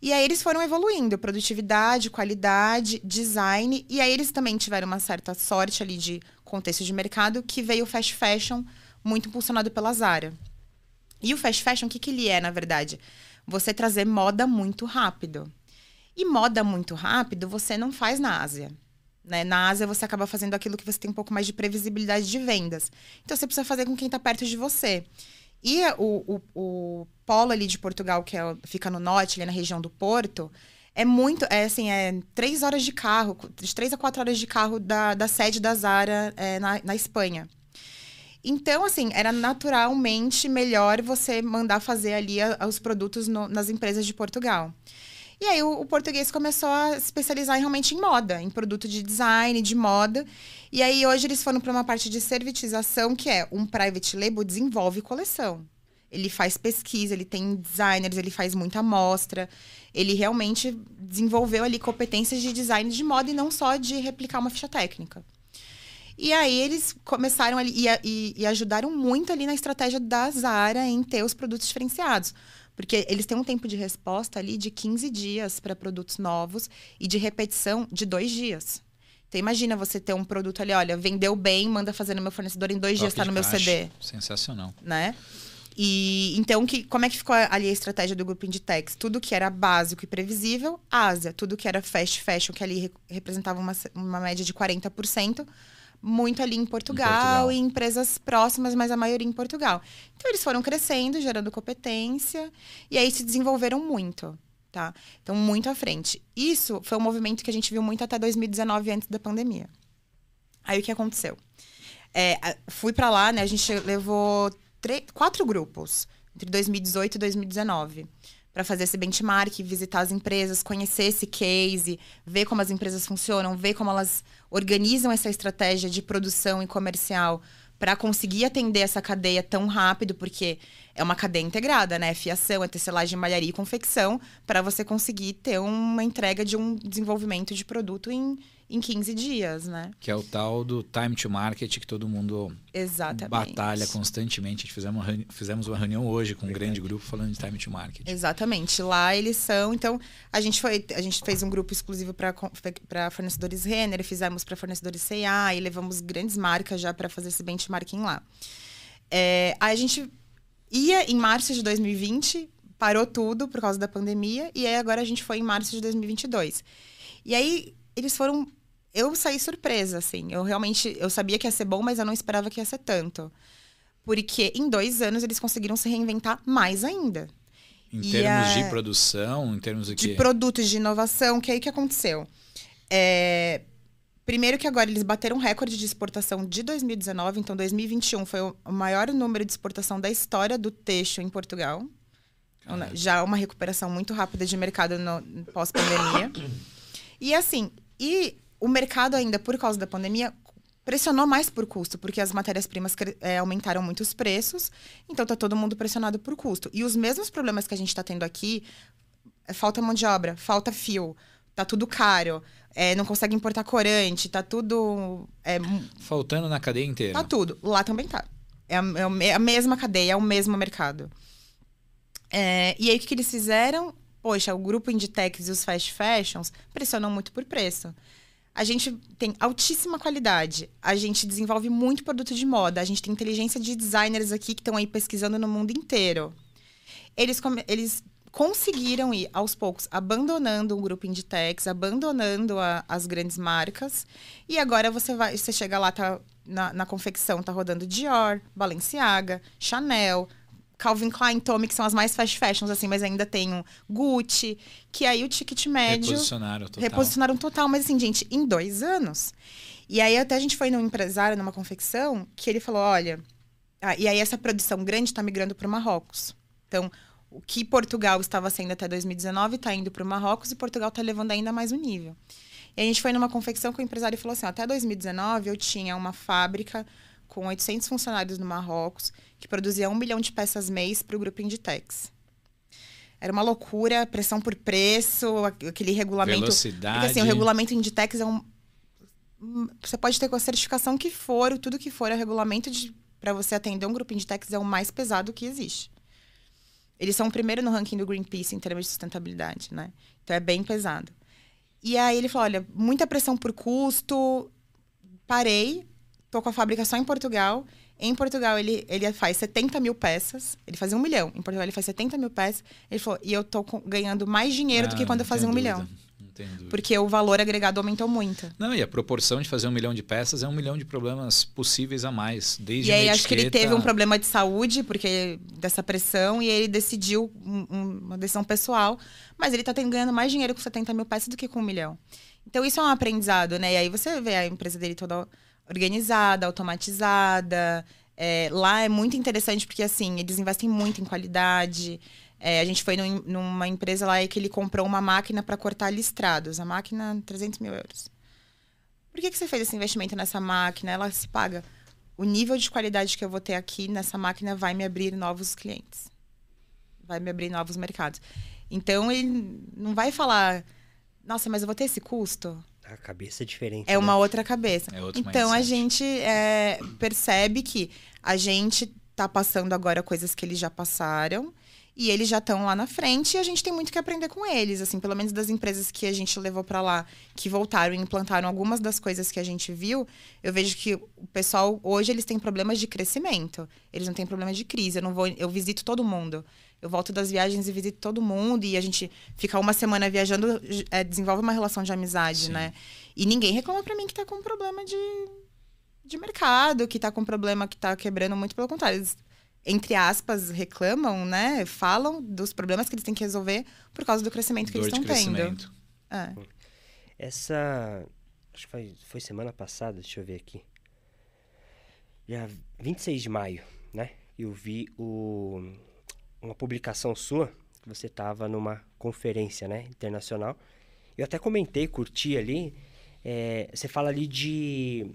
E aí eles foram evoluindo, produtividade, qualidade, design, e aí eles também tiveram uma certa sorte ali de contexto de mercado, que veio o fast fashion, muito impulsionado pela Zara. E o fast fashion, o que, que ele é, na verdade? Você trazer moda muito rápido. E moda muito rápido você não faz na Ásia. Né? Na Ásia, você acaba fazendo aquilo que você tem um pouco mais de previsibilidade de vendas. Então, você precisa fazer com quem está perto de você. E o, o, o polo ali de Portugal, que é, fica no norte, ali na região do Porto, é muito, é assim, é três horas de carro, de três a quatro horas de carro da, da sede da Zara é, na, na Espanha. Então, assim, era naturalmente melhor você mandar fazer ali a, os produtos no, nas empresas de Portugal. E aí o, o, português começou a se especializar realmente em moda, em produto de design, de moda. E aí hoje eles foram para uma parte de servitização, que é um private label desenvolve coleção. Ele faz pesquisa, ele tem designers, ele faz muita amostra. Ele realmente desenvolveu ali competências de design de moda e não só de replicar uma ficha técnica. E aí eles começaram ali e, e, e ajudaram muito ali na estratégia da Zara em ter os produtos diferenciados. Porque eles têm um tempo de resposta ali de 15 dias para produtos novos e de repetição de dois dias. Então imagina você ter um produto ali, olha, vendeu bem, manda fazer no meu fornecedor em dois Toque dias, está no meu caixa. CD. Sensacional. Né? E então, que, como é que ficou ali a estratégia do grupo Inditex? Tudo que era básico e previsível, Ásia. Tudo que era fast fashion, que ali representava uma, uma média de 40%, muito ali em Portugal, em Portugal, e empresas próximas, mas a maioria em Portugal. Então eles foram crescendo, gerando competência e aí se desenvolveram muito, tá? Então muito à frente. Isso foi um movimento que a gente viu muito até 2019 antes da pandemia. Aí o que aconteceu? É, fui para lá, né? A gente levou quatro grupos entre 2018 e 2019 para fazer esse benchmark, visitar as empresas, conhecer esse case, ver como as empresas funcionam, ver como elas organizam essa estratégia de produção e comercial para conseguir atender essa cadeia tão rápido, porque é uma cadeia integrada, né? Fiação, é tecelagem, malharia e confecção, para você conseguir ter uma entrega de um desenvolvimento de produto em em 15 dias, né? Que é o tal do time to market que todo mundo Exatamente. batalha constantemente. A gente fizemos uma, fizemos uma reunião hoje com um grande grupo falando de time to market. Exatamente. Lá eles são. Então, a gente foi, a gente fez um grupo exclusivo para fornecedores Renner, fizemos para fornecedores C&A e levamos grandes marcas já para fazer esse benchmarking lá. É, aí a gente ia em março de 2020, parou tudo por causa da pandemia, e aí agora a gente foi em março de 2022. E aí eles foram eu saí surpresa, assim. Eu realmente, eu sabia que ia ser bom, mas eu não esperava que ia ser tanto. Porque em dois anos eles conseguiram se reinventar mais ainda. Em e termos a... de produção, em termos de, de produtos, de inovação, que aí que aconteceu? É... Primeiro que agora eles bateram um recorde de exportação de 2019, então 2021 foi o maior número de exportação da história do teixo em Portugal. Então, né, já uma recuperação muito rápida de mercado pós-pandemia. E assim, e o mercado ainda, por causa da pandemia, pressionou mais por custo, porque as matérias-primas é, aumentaram muito os preços, então está todo mundo pressionado por custo. E os mesmos problemas que a gente está tendo aqui, é, falta mão de obra, falta fio, tá tudo caro, é, não consegue importar corante, tá tudo... É, Faltando na cadeia inteira. Tá tudo. Lá também tá. É a, é a mesma cadeia, é o mesmo mercado. É, e aí, o que, que eles fizeram? Poxa, o grupo Inditex e os fast fashions pressionam muito por preço. A gente tem altíssima qualidade. A gente desenvolve muito produto de moda. A gente tem inteligência de designers aqui que estão aí pesquisando no mundo inteiro. Eles, eles conseguiram ir aos poucos abandonando o grupo Inditex, abandonando a, as grandes marcas. E agora você vai, você chega lá, tá na, na confecção, tá rodando Dior, Balenciaga, Chanel, Calvin Klein, Tommy, que são as mais fast fashions, assim, mas ainda tem um Gucci, que aí o ticket médio... Reposicionaram total. Reposicionaram total, mas assim, gente, em dois anos. E aí até a gente foi num empresário, numa confecção, que ele falou, olha... Ah, e aí essa produção grande está migrando para o Marrocos. Então, o que Portugal estava sendo até 2019 está indo para o Marrocos e Portugal está levando ainda mais o nível. E a gente foi numa confecção que o empresário falou assim, até 2019 eu tinha uma fábrica com 800 funcionários no Marrocos, que produzia um milhão de peças mês para o grupo Inditex. Era uma loucura, pressão por preço, aquele regulamento. Velocidade. Porque assim, o regulamento Inditex é um. Você pode ter com a certificação que for, tudo que for, é regulamento para você atender um grupo Inditex é o mais pesado que existe. Eles são o primeiro no ranking do Greenpeace em termos de sustentabilidade, né? Então é bem pesado. E aí ele falou: olha, muita pressão por custo. Parei, Tô com a fábrica só em Portugal. Em Portugal, ele, ele faz 70 mil peças. Ele fazia um milhão. Em Portugal, ele faz 70 mil peças. Ele falou, e eu tô ganhando mais dinheiro ah, do que ah, quando eu fazia um dúvida. milhão. Porque o valor agregado aumentou muito. Não, e a proporção de fazer um milhão de peças é um milhão de problemas possíveis a mais. Desde e aí, acho que ele teve um problema de saúde, porque dessa pressão, e ele decidiu um, uma decisão pessoal. Mas ele está ganhando mais dinheiro com 70 mil peças do que com um milhão. Então, isso é um aprendizado, né? E aí você vê a empresa dele toda organizada, automatizada. É, lá é muito interessante porque, assim, eles investem muito em qualidade. É, a gente foi num, numa empresa lá que ele comprou uma máquina para cortar listrados. A máquina, 300 mil euros. Por que, que você fez esse investimento nessa máquina? Ela se paga. O nível de qualidade que eu vou ter aqui nessa máquina vai me abrir novos clientes. Vai me abrir novos mercados. Então, ele não vai falar, nossa, mas eu vou ter esse custo? A cabeça é diferente. É né? uma outra cabeça. É então mindset. a gente é, percebe que a gente está passando agora coisas que eles já passaram e eles já estão lá na frente e a gente tem muito que aprender com eles, assim, pelo menos das empresas que a gente levou para lá, que voltaram e implantaram algumas das coisas que a gente viu, eu vejo que o pessoal hoje eles têm problemas de crescimento, eles não têm problema de crise. Eu não vou, eu visito todo mundo. Eu volto das viagens e visito todo mundo e a gente fica uma semana viajando, é, desenvolve uma relação de amizade, Sim. né? E ninguém reclama para mim que tá com problema de, de mercado, que tá com problema que tá quebrando muito, pelo contrário. Eles, entre aspas, reclamam, né? Falam dos problemas que eles têm que resolver por causa do crescimento que Dor eles estão tendo. É. Essa. Acho que foi, foi semana passada, deixa eu ver aqui. Dia 26 de maio, né? Eu vi o uma publicação sua, que você estava numa conferência né, internacional. Eu até comentei, curti ali. É, você fala ali de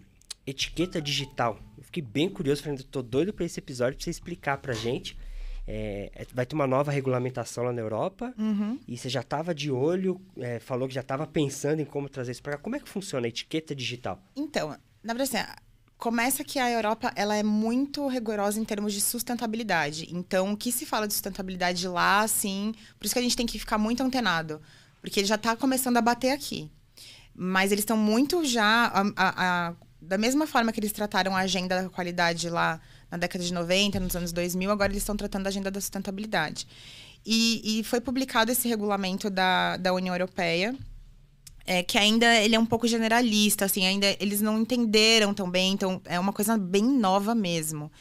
etiqueta digital. Eu fiquei bem curioso, falando, tô doido para esse episódio para você explicar para gente. É, é, vai ter uma nova regulamentação lá na Europa Uhum. e você já estava de olho, é, falou que já estava pensando em como trazer isso para cá. Como é que funciona a etiqueta digital? Então, na verdade, assim, começa que a Europa ela é muito rigorosa em termos de sustentabilidade. Então, o que se fala de sustentabilidade lá, assim, por isso que a gente tem que ficar muito antenado, porque ele já está começando a bater aqui. Mas eles estão muito já a- a- a- da mesma forma que eles trataram a agenda da qualidade lá na década de 90, nos anos 2000, agora eles estão tratando a agenda da sustentabilidade. E, e foi publicado esse regulamento da, da União Europeia, é, que ainda ele é um pouco generalista, assim, ainda eles não entenderam tão bem, então é uma coisa bem nova mesmo.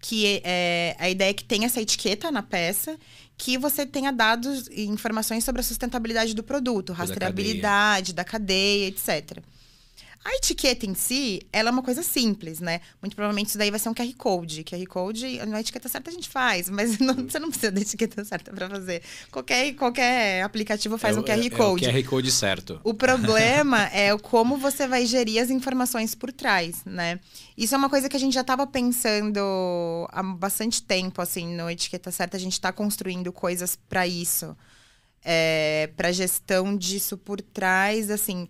Que é, a ideia é que tem essa etiqueta na peça, que você tenha dados e informações sobre a sustentabilidade do produto, rastreabilidade da cadeia, etc. A etiqueta em si, ela é uma coisa simples, né? Muito provavelmente isso daí vai ser um QR Code. QR Code, na etiqueta certa a gente faz, mas *laughs* não- você não precisa da etiqueta *laughs* certa para fazer. Qualquer, qualquer aplicativo faz É um QR é- Code. É o QR Code certo. O problema *laughs* é como você vai gerir as informações por trás, né? Isso é uma coisa que a gente já estava pensando há bastante tempo, assim, no Etiqueta Certa, a gente está construindo coisas para isso. É, para gestão disso por trás, assim,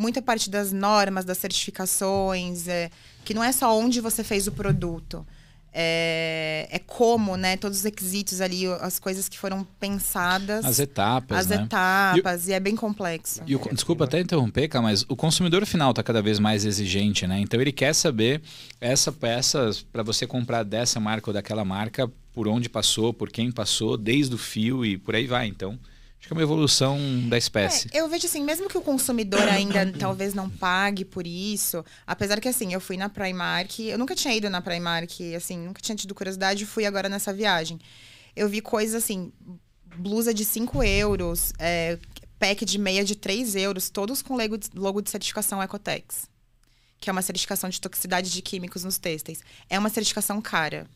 muita parte das normas, das certificações, é, que não é só onde você fez o produto. É, é como, né? Todos os requisitos ali, as coisas que foram pensadas, As etapas, as né? etapas, e, é bem complexo. E o, desculpa até interromper, cara, mas o consumidor final está cada vez mais exigente, né? Então ele quer saber essa peça para você comprar dessa marca ou daquela marca, por onde passou, por quem passou, desde o fio e por aí vai. Então, acho que é uma evolução da espécie. É, eu vejo assim, mesmo que o consumidor ainda *coughs* talvez não pague por isso, apesar que assim, eu fui na Primark, eu nunca tinha ido na Primark, assim, nunca tinha tido curiosidade, fui agora nessa viagem. Eu vi coisas assim, blusa de 5 euros, é, pack de meia de 3 euros, todos com logo de, logo de certificação Ecotex. Que é uma certificação de toxicidade de químicos nos têxteis. É uma certificação cara.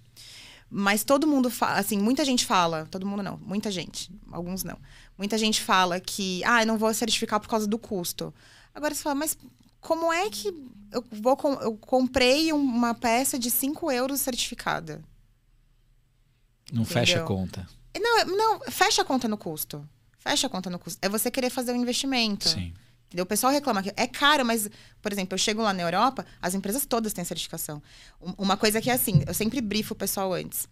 Mas todo mundo fala, assim, muita gente fala, todo mundo não, muita gente, alguns não. Muita gente fala que, ah, eu não vou certificar por causa do custo. Agora você fala, mas como é que eu vou com- eu comprei uma peça de 5 euros certificada? Não fecha a entendeu? conta. Não, não, fecha a conta no custo. Fecha a conta no custo. É você querer fazer um investimento. Sim. Entendeu? O pessoal reclama que é caro, mas, por exemplo, eu chego lá na Europa, as empresas todas têm certificação. Um- Uma coisa que é assim, eu sempre brifo o pessoal antes.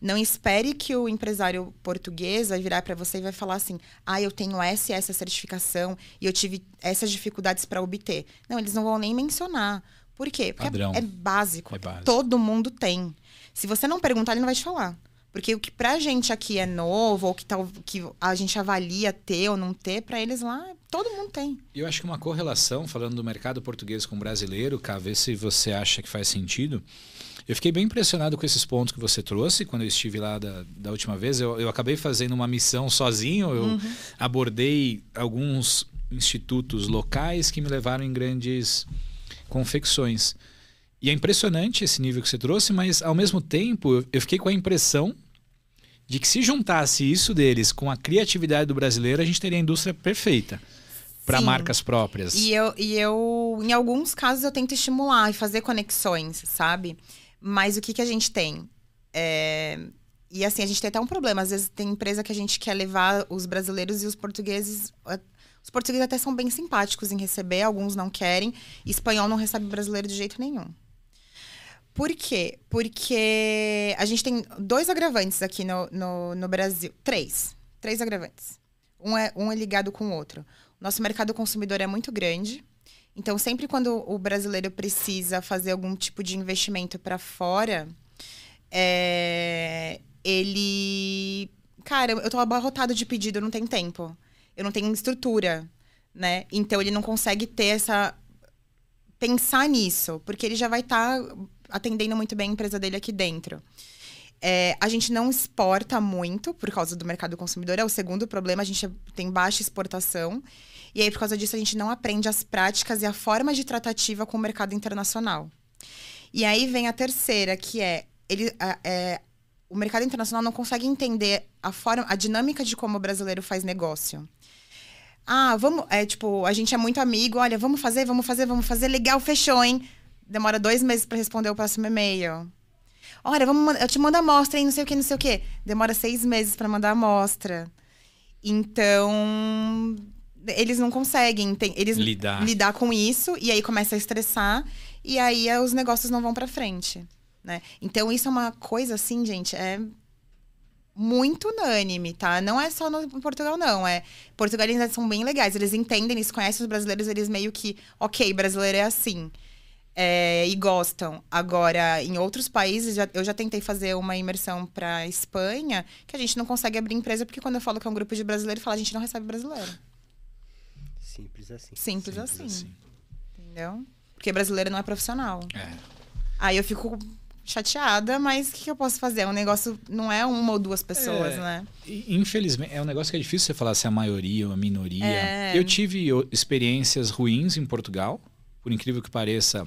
Não espere que o empresário português vai virar para você e vai falar assim: "Ah, eu tenho essa e essa certificação e eu tive essas dificuldades para obter". Não, eles não vão nem mencionar. Por quê? Porque é, é básico. É básico. Todo mundo tem. Se você não perguntar, ele não vai te falar. Porque o que pra gente aqui é novo, ou que, tal, que a gente avalia ter ou não ter, pra eles lá, todo mundo tem. Eu acho que uma correlação, falando do mercado português com o brasileiro, cá, ver se você acha que faz sentido. Eu fiquei bem impressionado com esses pontos que você trouxe quando eu estive lá da, da última vez. Eu, eu acabei fazendo uma missão sozinho, eu abordei alguns institutos locais que me levaram em grandes confecções. E é impressionante esse nível que você trouxe, mas ao mesmo tempo eu fiquei com a impressão de que se juntasse isso deles com a criatividade do brasileiro, a gente teria a indústria perfeita para marcas próprias. E eu, e eu, em alguns casos, eu tento estimular e fazer conexões, sabe? Mas o que, que a gente tem? É, E assim, a gente tem até um problema. Às vezes tem empresa que a gente quer levar os brasileiros e os portugueses. Os portugueses até são bem simpáticos em receber, alguns não querem. Espanhol não recebe brasileiro de jeito nenhum. Por quê? Porque a gente tem dois agravantes aqui no, no, no Brasil. Três. Três agravantes. Um é, um é ligado com o outro. Nosso mercado consumidor é muito grande. Então, sempre quando o brasileiro precisa fazer algum tipo de investimento para fora, é, ele. Cara, eu tô abarrotado de pedido, não tenho tempo. Eu não tenho estrutura, né? Então, ele não consegue ter essa. Pensar nisso, porque ele já vai estar atendendo muito bem a empresa dele aqui dentro. É, a gente não exporta muito por causa do mercado consumidor, é o segundo problema, a gente tem baixa exportação. E aí, por causa disso, a gente não aprende as práticas e a forma de tratativa com o mercado internacional. E aí vem a terceira, que é, ele, é o mercado internacional não consegue entender a forma, a dinâmica de como o brasileiro faz negócio. Ah, vamos, é tipo, a gente é muito amigo, olha, vamos fazer, vamos fazer, vamos fazer, legal, fechou, hein? Demora dois meses para responder o próximo e-mail. Olha, vamos, eu te mando a amostra, hein, não sei o que, não sei o que. Demora seis meses para mandar a amostra. Então, eles não conseguem eles lidar. lidar com isso e aí começa a estressar e aí os negócios não vão para frente, né? Então isso é uma coisa assim, gente, é muito unânime, tá? Não é só no Portugal, não. É Portugal eles são bem legais. Eles entendem, eles conhecem os brasileiros, eles meio que, ok, brasileiro é assim. É, e gostam. Agora, em outros países, já, eu já tentei fazer uma imersão para Espanha, que a gente não consegue abrir empresa, porque quando eu falo que é um grupo de brasileiros, fala a gente não recebe brasileiro. Simples assim. Simples, Simples assim. assim. Entendeu? Porque brasileiro não é profissional. É. Aí eu fico chateada, mas o que, que, eu posso fazer? Um negócio não é uma ou duas pessoas, é, né? Infelizmente, é um negócio que é difícil você falar se é a maioria ou a minoria. É. Eu tive experiências ruins em Portugal, por incrível que pareça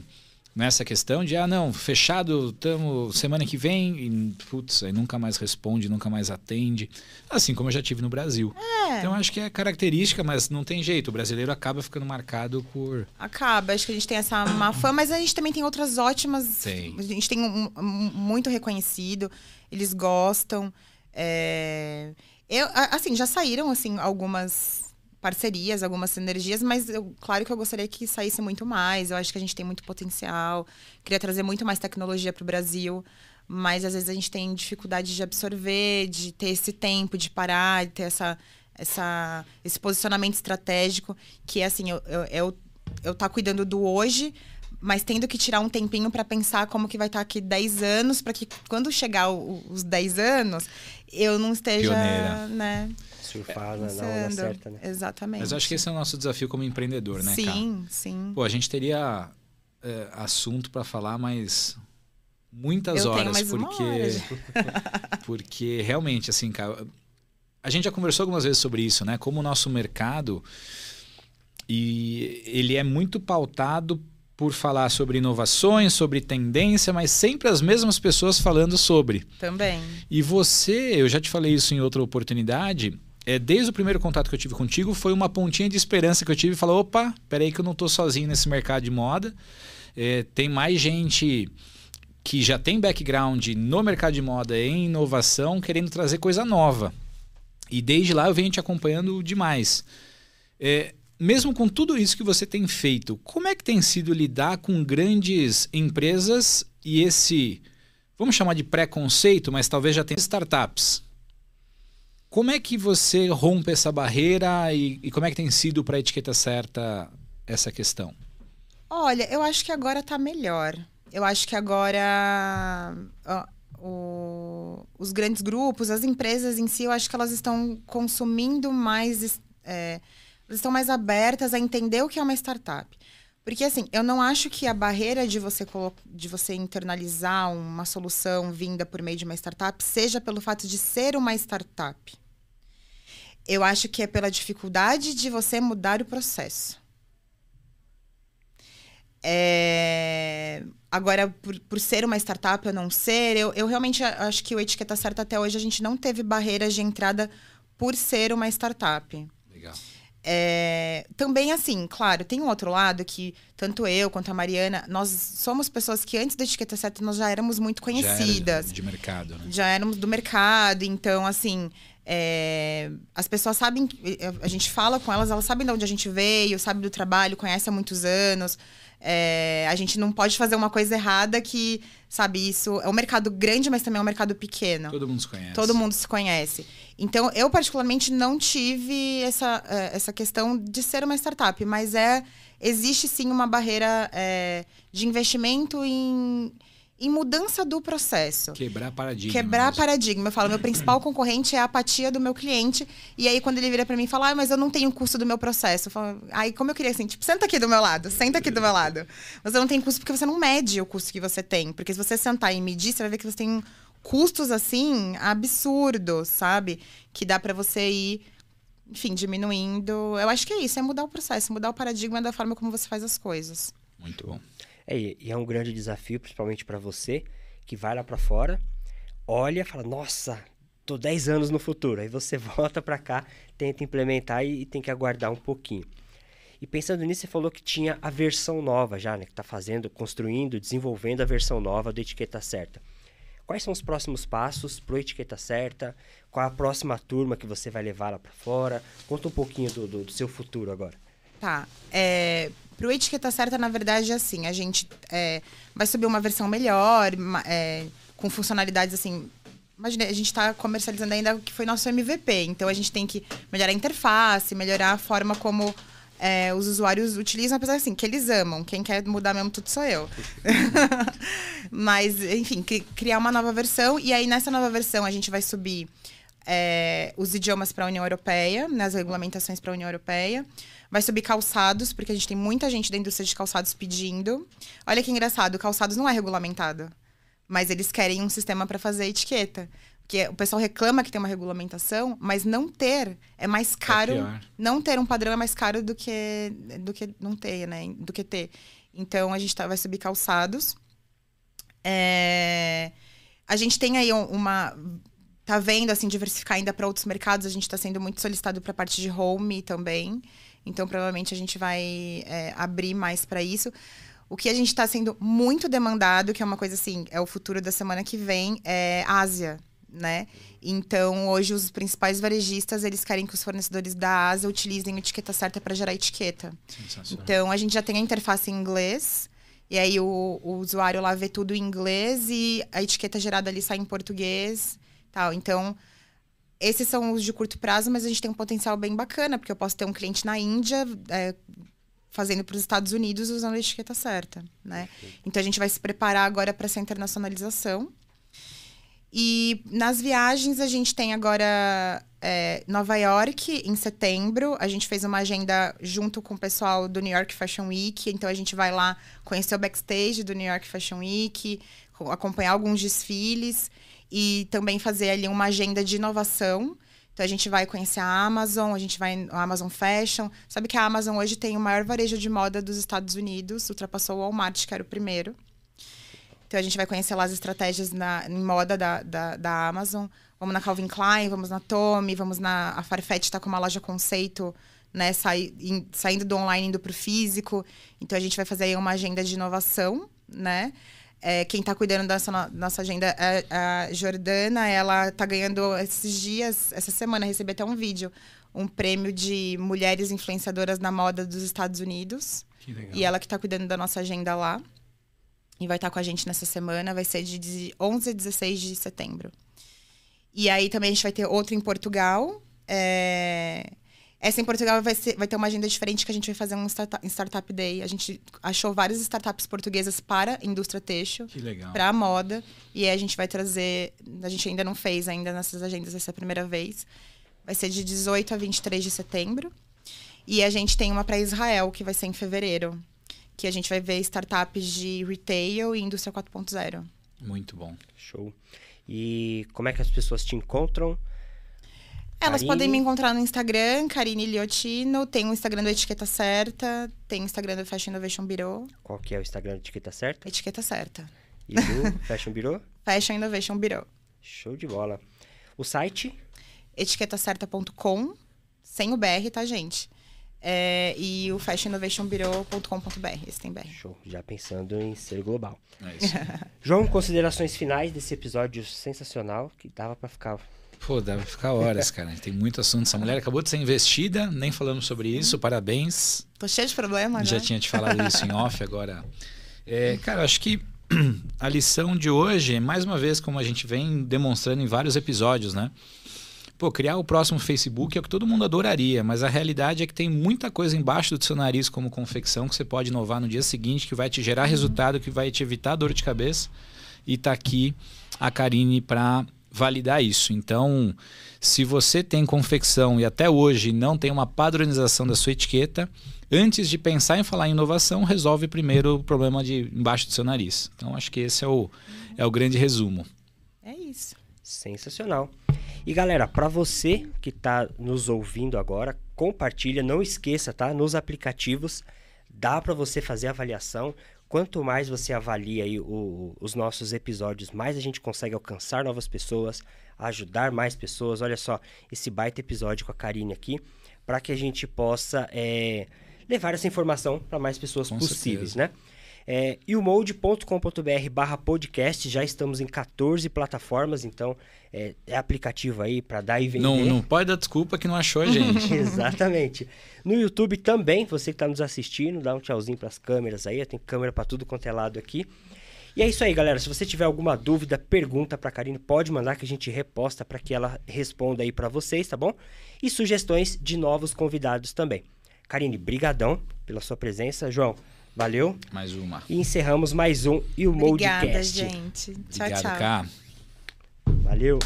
nessa questão de, ah, não, fechado, estamos semana que vem, e, putz, aí nunca mais responde, nunca mais atende. Assim como eu já tive no Brasil. É. Então acho que é característica, mas não tem jeito. O brasileiro acaba ficando marcado por. Acaba, acho que a gente tem essa má *coughs* fama, mas a gente também tem outras ótimas. Sim. A gente tem um, um muito reconhecido, eles gostam. É... Eu, assim, já saíram assim algumas parcerias, algumas sinergias, mas eu, claro que eu gostaria que saísse muito mais. Eu acho que a gente tem muito potencial. Queria trazer muito mais tecnologia para o Brasil, mas às vezes a gente tem dificuldade de absorver, de ter esse tempo, de parar, de ter essa, essa, esse posicionamento estratégico, que é assim, eu, eu, eu, eu tá cuidando do hoje, mas tendo que tirar um tempinho para pensar como que vai estar tá aqui 10 anos, para que quando chegar o, os 10 anos, eu não esteja, Pioneira. né? Surfar na, na hora certa, né? Exatamente. Mas eu acho que esse é o nosso desafio como empreendedor, né, Sim, sim. Pô, a gente teria é, assunto para falar, mas muitas eu horas, porque hora. *laughs* porque realmente assim, cara, a gente já conversou algumas vezes sobre isso, né? Como o nosso mercado e ele é muito pautado por falar sobre inovações, sobre tendência, mas sempre as mesmas pessoas falando sobre. Também. E você, eu já te falei isso em outra oportunidade, é, desde o primeiro contato que eu tive contigo, foi uma pontinha de esperança que eu tive. Falou, opa, peraí que eu não estou sozinho nesse mercado de moda. É, tem mais gente que já tem background no mercado de moda em inovação, querendo trazer coisa nova. E desde lá eu venho te acompanhando demais. É, mesmo com tudo isso que você tem feito, como é que tem sido lidar com grandes empresas e esse, vamos chamar de preconceito, mas talvez já tenha startups? Como é que você rompe essa barreira e, e como é que tem sido para a etiqueta certa essa questão? Olha, eu acho que agora está melhor. Eu acho que agora ó, o, os grandes grupos, as empresas em si, eu acho que elas estão consumindo mais, é, estão mais abertas a entender o que é uma startup. Porque assim, eu não acho que a barreira de você de você internalizar uma solução vinda por meio de uma startup seja pelo fato de ser uma startup. Eu acho que é pela dificuldade de você mudar o processo. É... Agora, por, por ser uma startup ou não ser, eu, eu realmente acho que o Etiqueta Certa até hoje a gente não teve barreiras de entrada por ser uma startup. Legal. É, também, assim, claro, tem um outro lado que tanto eu quanto a Mariana, nós somos pessoas que antes da etiqueta certa nós já éramos muito conhecidas. Já de mercado, né? Já éramos do mercado, então, assim, é, as pessoas sabem, a gente fala com elas, elas sabem de onde a gente veio, sabem do trabalho, conhecem há muitos anos. É, a gente não pode fazer uma coisa errada que, sabe, isso é um mercado grande, mas também é um mercado pequeno. Todo mundo se conhece. Todo mundo se conhece. Então, eu particularmente não tive essa, é, essa questão de ser uma startup, mas é existe sim uma barreira é, de investimento em em mudança do processo. Quebrar paradigma. Quebrar mesmo. paradigma. Eu falo, meu principal *clears throat* concorrente é a apatia do meu cliente. E aí, quando ele vira para mim e fala, ah, mas eu não tenho custo do meu processo. Eu falo, aí, como eu queria assim, tipo, senta aqui do meu lado, senta aqui do meu lado. Você não tem custo porque você não mede o custo que você tem. Porque se você sentar e medir, você vai ver que você tem custos, assim, absurdos, sabe? Que dá para você ir enfim, diminuindo. Eu acho que é isso, é mudar o processo, mudar o paradigma da forma como você faz as coisas. Muito bom. É, e é um grande desafio, principalmente para você, que vai lá para fora, olha fala, nossa, tô 10 anos no futuro. Aí você *laughs* volta para cá, tenta implementar e, e, tem que aguardar um pouquinho. E pensando nisso, você falou que tinha a versão nova já, né? Que está fazendo, construindo, desenvolvendo a versão nova do Etiqueta Certa. Quais são os próximos passos para Etiqueta Certa? Qual a próxima turma que você vai levar lá para fora? Conta um pouquinho do, do, do seu futuro agora. Tá. É, para o Etiqueta Certa, na verdade, é assim, a gente é, vai subir uma versão melhor, é, com funcionalidades assim Imagina, a gente está comercializando ainda o que foi nosso MVP. Então a gente tem que melhorar a interface, melhorar a forma como é, os usuários utilizam, apesar assim, que eles amam. Quem quer mudar mesmo tudo sou eu. *laughs* Mas, enfim, criar uma nova versão. E aí, nessa nova versão, a gente vai subir é, os idiomas para a União Europeia, nas regulamentações para a União Europeia. Vai subir calçados, porque a gente tem muita gente da indústria de calçados pedindo. Olha que engraçado, calçados não é regulamentado. Mas eles querem um sistema para fazer etiqueta. Porque o pessoal reclama que tem uma regulamentação, mas não ter é mais é caro. É não ter um padrão é mais caro do que, do que não ter, né? Do que ter. Então a gente tá, vai subir calçados. É... A gente tem aí uma. Tá vendo, assim, diversificar ainda para outros mercados. A gente está sendo muito solicitado para a parte de home também. Então, provavelmente, a gente vai é, abrir mais para isso. O que a gente está sendo muito demandado, que é uma coisa assim, é o futuro da semana que vem, é Ásia, né? Então, hoje, os principais varejistas, eles querem que os fornecedores da Ásia utilizem a etiqueta certa para gerar etiqueta. Então, a gente já tem a interface em inglês, e aí o, o, usuário lá vê tudo em inglês e a etiqueta gerada ali sai em português, tal. Então, esses são os de curto prazo, mas a gente tem um potencial bem bacana, porque eu posso ter um cliente na Índia, é, fazendo para os Estados Unidos usando a etiqueta certa, né? Então a gente vai se preparar agora para essa internacionalização. E nas viagens a gente tem agora é, Nova York em setembro. A gente fez uma agenda junto com o pessoal do New York Fashion Week. Então a gente vai lá conhecer o backstage do New York Fashion Week, acompanhar alguns desfiles e também fazer ali uma agenda de inovação. Então a gente vai conhecer a Amazon, a gente vai a Amazon Fashion. Sabe que a Amazon hoje tem o maior varejo de moda dos Estados Unidos, ultrapassou o Walmart, que era o primeiro. Então a gente vai conhecer lá as estratégias na, em moda da, da, da Amazon. Vamos na Calvin Klein, vamos na Tommy, vamos na. A Farfetch está com uma loja conceito, né? Sai, in, saindo do online indo para o físico. Então a gente vai fazer aí uma agenda de inovação, né? É, quem está cuidando dessa nossa agenda é a Jordana. Ela está ganhando esses dias, essa semana, recebi até um vídeo, um prêmio de mulheres influenciadoras na moda dos Estados Unidos. Que legal. E ela que está cuidando da nossa agenda lá. E vai estar tá com a gente nessa semana, vai ser de 11 a 16 de setembro. E aí também a gente vai ter outra em Portugal. É... Essa em Portugal vai, ser, vai ter uma agenda diferente que a gente vai fazer um startup, startup Day. A gente achou várias startups portuguesas para a indústria têxtil. Que legal. Para a moda. E aí a gente vai trazer... A gente ainda não fez ainda nessas agendas, essa é a primeira vez. Vai ser de 18 a 23 de setembro. E a gente tem uma para Israel, que vai ser em fevereiro. Que a gente vai ver startups de retail e indústria 4.0. Muito bom. Show. E como é que as pessoas te encontram? Elas Karine... podem me encontrar no Instagram, Karine Liotino. Tem o Instagram do Etiqueta Certa. Tem o Instagram do Fashion Innovation Bureau. Qual que é o Instagram do Etiqueta Certa? Etiqueta Certa. E do *laughs* Fashion Bureau? Fashion Innovation Bureau. Show de bola. O site? etiquetacerta.com. Sem o BR, tá, gente? É, e o fashioninnovationbureau.com.br. Esse tem BR. Show. Já pensando em ser global. É isso. *laughs* João, considerações finais desse episódio sensacional, que dava para ficar Pô, deve ficar horas, cara. Tem muito assunto. Essa mulher acabou de ser investida, nem falamos sobre isso. Parabéns. Tô cheio de problema, Já né? tinha te falado isso em off agora. É, cara, acho que *clears throat* a lição de hoje, mais uma vez, como a gente vem demonstrando em vários episódios, né? Pô, criar o próximo Facebook é o que todo mundo adoraria, mas a realidade é que tem muita coisa embaixo do seu nariz, como confecção, que você pode inovar no dia seguinte, que vai te gerar resultado, que vai te evitar dor de cabeça. E tá aqui a Karine para validar isso. Então, se você tem confecção e até hoje não tem uma padronização da sua etiqueta, antes de pensar em falar em inovação, resolve primeiro o problema de embaixo do seu nariz. Então, acho que esse é o, é o grande resumo. É isso. Sensacional. E galera, para você que está nos ouvindo agora, compartilha, não esqueça, tá? Nos aplicativos dá para você fazer avaliação quanto mais você avalia aí o, os nossos episódios, mais a gente consegue alcançar novas pessoas, ajudar mais pessoas. Olha só, esse baita episódio com a Karine aqui, para que a gente possa é, levar essa informação para mais pessoas com possíveis, certeza. né? É, e o mode.com.br barra podcast, já estamos em 14 plataformas, então é, é aplicativo aí para dar e vender. Não, não pode dar desculpa que não achou a gente. *laughs* Exatamente. No YouTube também, você que está nos assistindo, dá um tchauzinho para as câmeras aí, tem câmera para tudo quanto é lado aqui. E é isso aí, galera. Se você tiver alguma dúvida, pergunta para a Karine, pode mandar que a gente reposta para que ela responda aí para vocês, tá bom? E sugestões de novos convidados também. Karine, brigadão pela sua presença. João, valeu. Mais uma. E encerramos mais um e o Obrigada, gente. Tchau, Obrigado, tchau. Cá. Valeu.